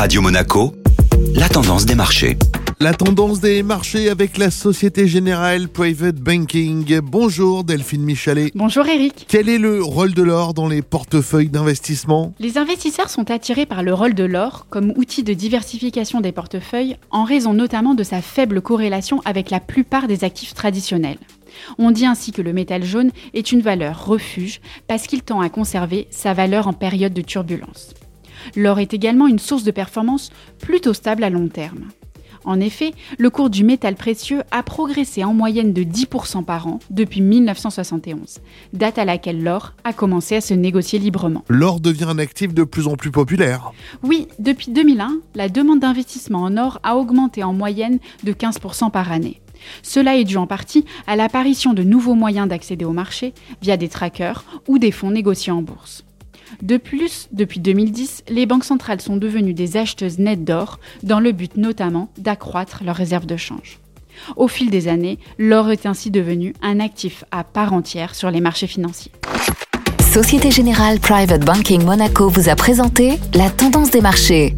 Radio Monaco, la tendance des marchés. La tendance des marchés avec la Société Générale Private Banking. Bonjour Delphine Michalet. Bonjour Eric. Quel est le rôle de l'or dans les portefeuilles d'investissement? Les investisseurs sont attirés par le rôle de l'or comme outil de diversification des portefeuilles en raison notamment de sa faible corrélation avec la plupart des actifs traditionnels. On dit ainsi que le métal jaune est une valeur refuge parce qu'il tend à conserver sa valeur en période de turbulence. L'or est également une source de performance plutôt stable à long terme. En effet, le cours du métal précieux a progressé en moyenne de 10% par an depuis 1971, date à laquelle l'or a commencé à se négocier librement. L'or devient un actif de plus en plus populaire. Oui, depuis 2001, la demande d'investissement en or a augmenté en moyenne de 15% par année. Cela est dû en partie à l'apparition de nouveaux moyens d'accéder au marché via des trackers ou des fonds négociés en bourse. De plus, depuis 2010, les banques centrales sont devenues des acheteuses nettes d'or, dans le but notamment d'accroître leurs réserves de change. Au fil des années, l'or est ainsi devenu un actif à part entière sur les marchés financiers. Société Générale Private Banking Monaco vous a présenté la tendance des marchés.